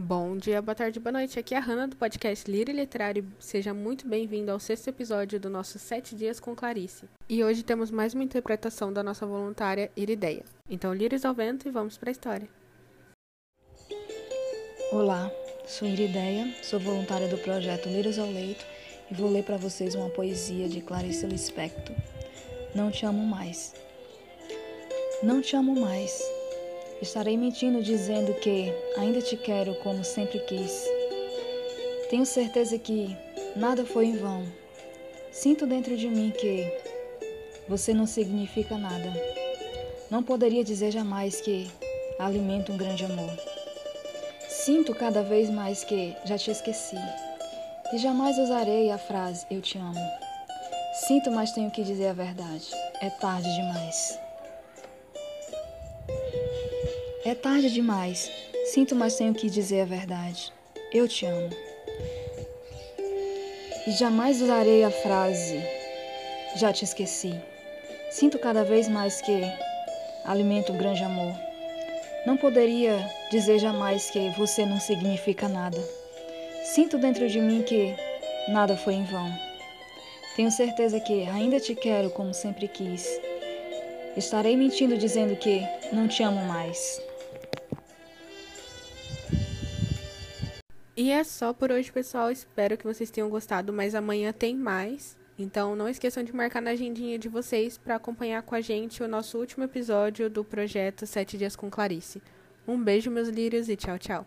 Bom dia, boa tarde, boa noite. Aqui é a Hanna do podcast Lira Literário. Seja muito bem-vindo ao sexto episódio do nosso Sete Dias com Clarice. E hoje temos mais uma interpretação da nossa voluntária Irideia. Então, lires ao vento e vamos para a história. Olá, sou Irideia, sou voluntária do projeto Liras ao Leito e vou ler para vocês uma poesia de Clarice Lispector. Não te amo mais. Não te amo mais. Estarei mentindo dizendo que ainda te quero como sempre quis. Tenho certeza que nada foi em vão. Sinto dentro de mim que você não significa nada. Não poderia dizer jamais que alimento um grande amor. Sinto cada vez mais que já te esqueci. E jamais usarei a frase eu te amo. Sinto, mas tenho que dizer a verdade. É tarde demais. É tarde demais. Sinto, mas tenho que dizer a verdade. Eu te amo. E jamais usarei a frase já te esqueci. Sinto cada vez mais que alimento um grande amor. Não poderia dizer jamais que você não significa nada. Sinto dentro de mim que nada foi em vão. Tenho certeza que ainda te quero como sempre quis. Estarei mentindo dizendo que não te amo mais. E é só por hoje, pessoal. Espero que vocês tenham gostado, mas amanhã tem mais. Então não esqueçam de marcar na agendinha de vocês para acompanhar com a gente o nosso último episódio do projeto Sete Dias com Clarice. Um beijo, meus lírios, e tchau, tchau.